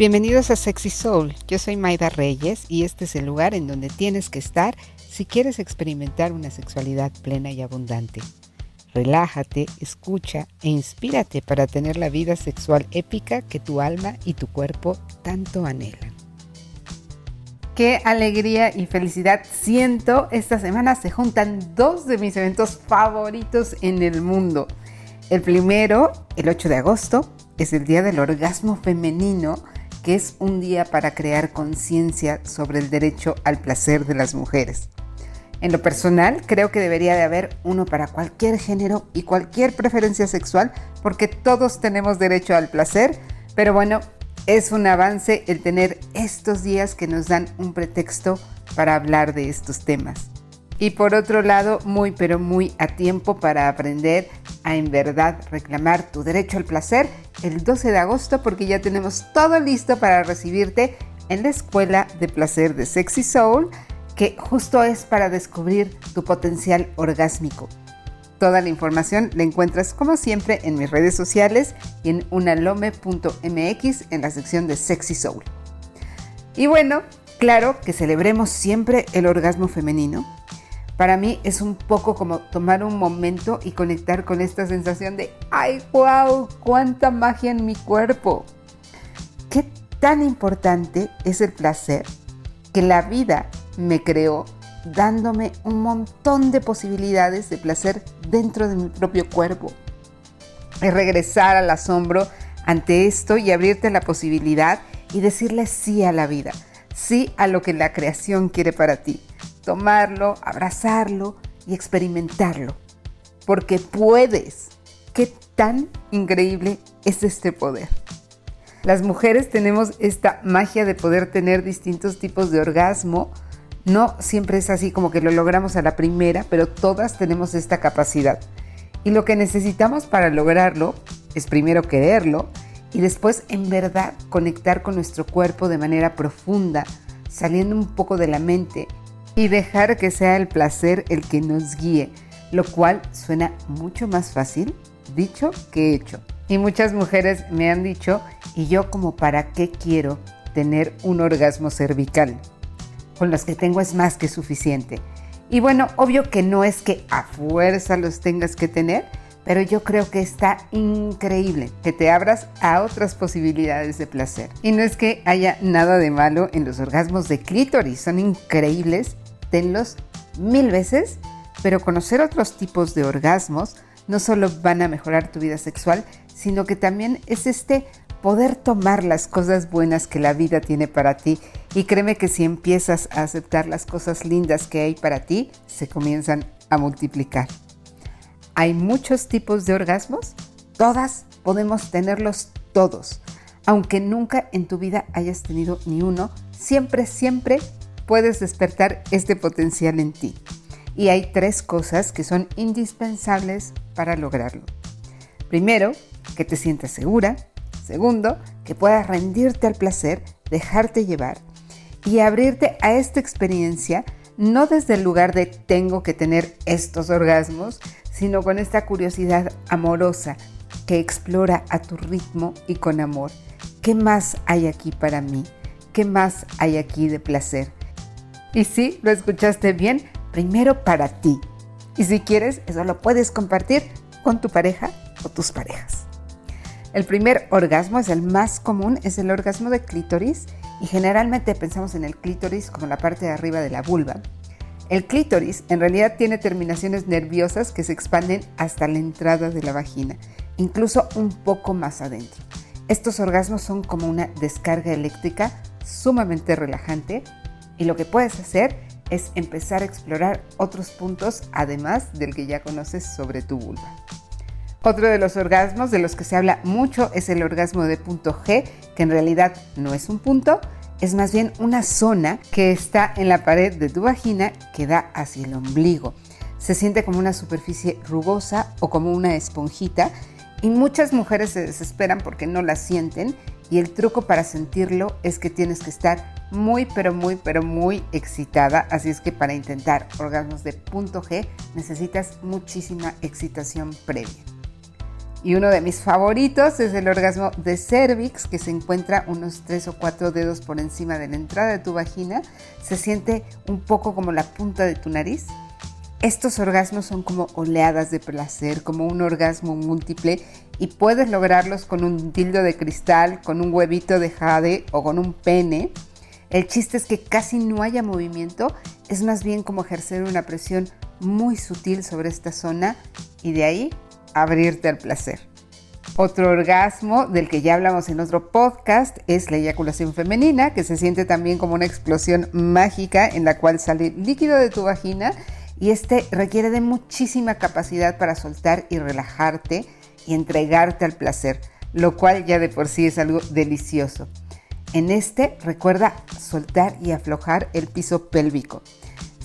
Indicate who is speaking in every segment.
Speaker 1: Bienvenidos a Sexy Soul, yo soy Maida Reyes y este es el lugar en donde tienes que estar si quieres experimentar una sexualidad plena y abundante. Relájate, escucha e inspírate para tener la vida sexual épica que tu alma y tu cuerpo tanto anhelan. Qué alegría y felicidad siento. Esta semana se juntan dos de mis eventos favoritos en el mundo. El primero, el 8 de agosto, es el Día del Orgasmo Femenino que es un día para crear conciencia sobre el derecho al placer de las mujeres. En lo personal, creo que debería de haber uno para cualquier género y cualquier preferencia sexual, porque todos tenemos derecho al placer, pero bueno, es un avance el tener estos días que nos dan un pretexto para hablar de estos temas. Y por otro lado, muy pero muy a tiempo para aprender a en verdad reclamar tu derecho al placer el 12 de agosto porque ya tenemos todo listo para recibirte en la Escuela de Placer de Sexy Soul, que justo es para descubrir tu potencial orgásmico. Toda la información la encuentras como siempre en mis redes sociales y en unalome.mx en la sección de Sexy Soul. Y bueno, claro que celebremos siempre el orgasmo femenino para mí es un poco como tomar un momento y conectar con esta sensación de, ay, wow, cuánta magia en mi cuerpo. ¿Qué tan importante es el placer que la vida me creó dándome un montón de posibilidades de placer dentro de mi propio cuerpo? Es regresar al asombro ante esto y abrirte la posibilidad y decirle sí a la vida, sí a lo que la creación quiere para ti tomarlo, abrazarlo y experimentarlo. Porque puedes. ¿Qué tan increíble es este poder? Las mujeres tenemos esta magia de poder tener distintos tipos de orgasmo. No siempre es así como que lo logramos a la primera, pero todas tenemos esta capacidad. Y lo que necesitamos para lograrlo es primero quererlo y después en verdad conectar con nuestro cuerpo de manera profunda, saliendo un poco de la mente y dejar que sea el placer el que nos guíe, lo cual suena mucho más fácil dicho que hecho. Y muchas mujeres me han dicho, ¿y yo como para qué quiero tener un orgasmo cervical? Con los que tengo es más que suficiente. Y bueno, obvio que no es que a fuerza los tengas que tener, pero yo creo que está increíble que te abras a otras posibilidades de placer. Y no es que haya nada de malo en los orgasmos de clítoris, son increíbles tenlos mil veces, pero conocer otros tipos de orgasmos no solo van a mejorar tu vida sexual, sino que también es este poder tomar las cosas buenas que la vida tiene para ti. Y créeme que si empiezas a aceptar las cosas lindas que hay para ti, se comienzan a multiplicar. Hay muchos tipos de orgasmos, todas podemos tenerlos todos. Aunque nunca en tu vida hayas tenido ni uno, siempre, siempre puedes despertar este potencial en ti. Y hay tres cosas que son indispensables para lograrlo. Primero, que te sientas segura. Segundo, que puedas rendirte al placer, dejarte llevar y abrirte a esta experiencia no desde el lugar de tengo que tener estos orgasmos, sino con esta curiosidad amorosa que explora a tu ritmo y con amor. ¿Qué más hay aquí para mí? ¿Qué más hay aquí de placer? Y sí, lo escuchaste bien, primero para ti. Y si quieres, eso lo puedes compartir con tu pareja o tus parejas. El primer orgasmo es el más común, es el orgasmo de clítoris y generalmente pensamos en el clítoris como la parte de arriba de la vulva. El clítoris en realidad tiene terminaciones nerviosas que se expanden hasta la entrada de la vagina, incluso un poco más adentro. Estos orgasmos son como una descarga eléctrica sumamente relajante y lo que puedes hacer es empezar a explorar otros puntos además del que ya conoces sobre tu vulva. Otro de los orgasmos de los que se habla mucho es el orgasmo de punto G, que en realidad no es un punto, es más bien una zona que está en la pared de tu vagina que da hacia el ombligo. Se siente como una superficie rugosa o como una esponjita y muchas mujeres se desesperan porque no la sienten y el truco para sentirlo es que tienes que estar muy, pero muy, pero muy excitada. Así es que para intentar orgasmos de punto G necesitas muchísima excitación previa. Y uno de mis favoritos es el orgasmo de cervix, que se encuentra unos 3 o 4 dedos por encima de la entrada de tu vagina. Se siente un poco como la punta de tu nariz. Estos orgasmos son como oleadas de placer, como un orgasmo múltiple y puedes lograrlos con un tildo de cristal, con un huevito de jade o con un pene. El chiste es que casi no haya movimiento, es más bien como ejercer una presión muy sutil sobre esta zona y de ahí abrirte al placer. Otro orgasmo del que ya hablamos en otro podcast es la eyaculación femenina, que se siente también como una explosión mágica en la cual sale líquido de tu vagina y este requiere de muchísima capacidad para soltar y relajarte y entregarte al placer, lo cual ya de por sí es algo delicioso. En este recuerda soltar y aflojar el piso pélvico.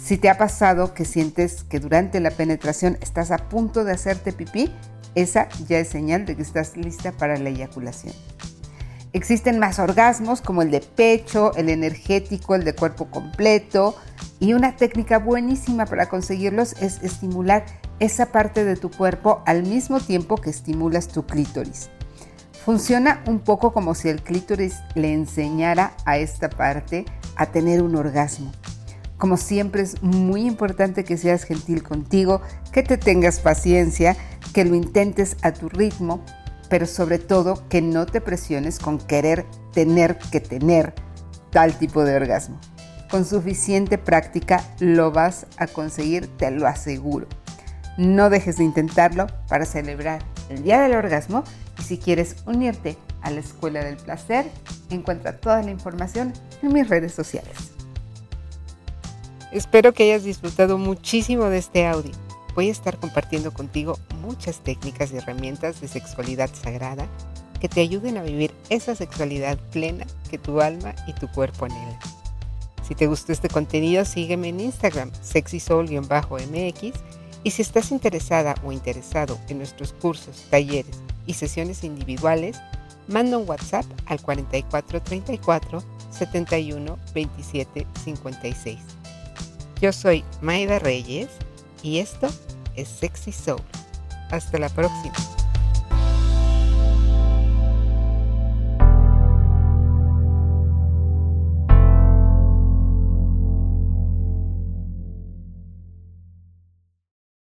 Speaker 1: Si te ha pasado que sientes que durante la penetración estás a punto de hacerte pipí, esa ya es señal de que estás lista para la eyaculación. Existen más orgasmos como el de pecho, el energético, el de cuerpo completo y una técnica buenísima para conseguirlos es estimular esa parte de tu cuerpo al mismo tiempo que estimulas tu clítoris. Funciona un poco como si el clítoris le enseñara a esta parte a tener un orgasmo. Como siempre es muy importante que seas gentil contigo, que te tengas paciencia, que lo intentes a tu ritmo, pero sobre todo que no te presiones con querer tener que tener tal tipo de orgasmo. Con suficiente práctica lo vas a conseguir, te lo aseguro. No dejes de intentarlo para celebrar el Día del Orgasmo y si quieres unirte a la Escuela del Placer, encuentra toda la información en mis redes sociales. Espero que hayas disfrutado muchísimo de este audio. Voy a estar compartiendo contigo muchas técnicas y herramientas de sexualidad sagrada que te ayuden a vivir esa sexualidad plena que tu alma y tu cuerpo anhelan. Si te gustó este contenido, sígueme en Instagram, sexysoul-mx, y si estás interesada o interesado en nuestros cursos, talleres y sesiones individuales, manda un WhatsApp al 4434 71 27 56. Yo soy Maida Reyes y esto es Sexy Soul. Hasta la próxima.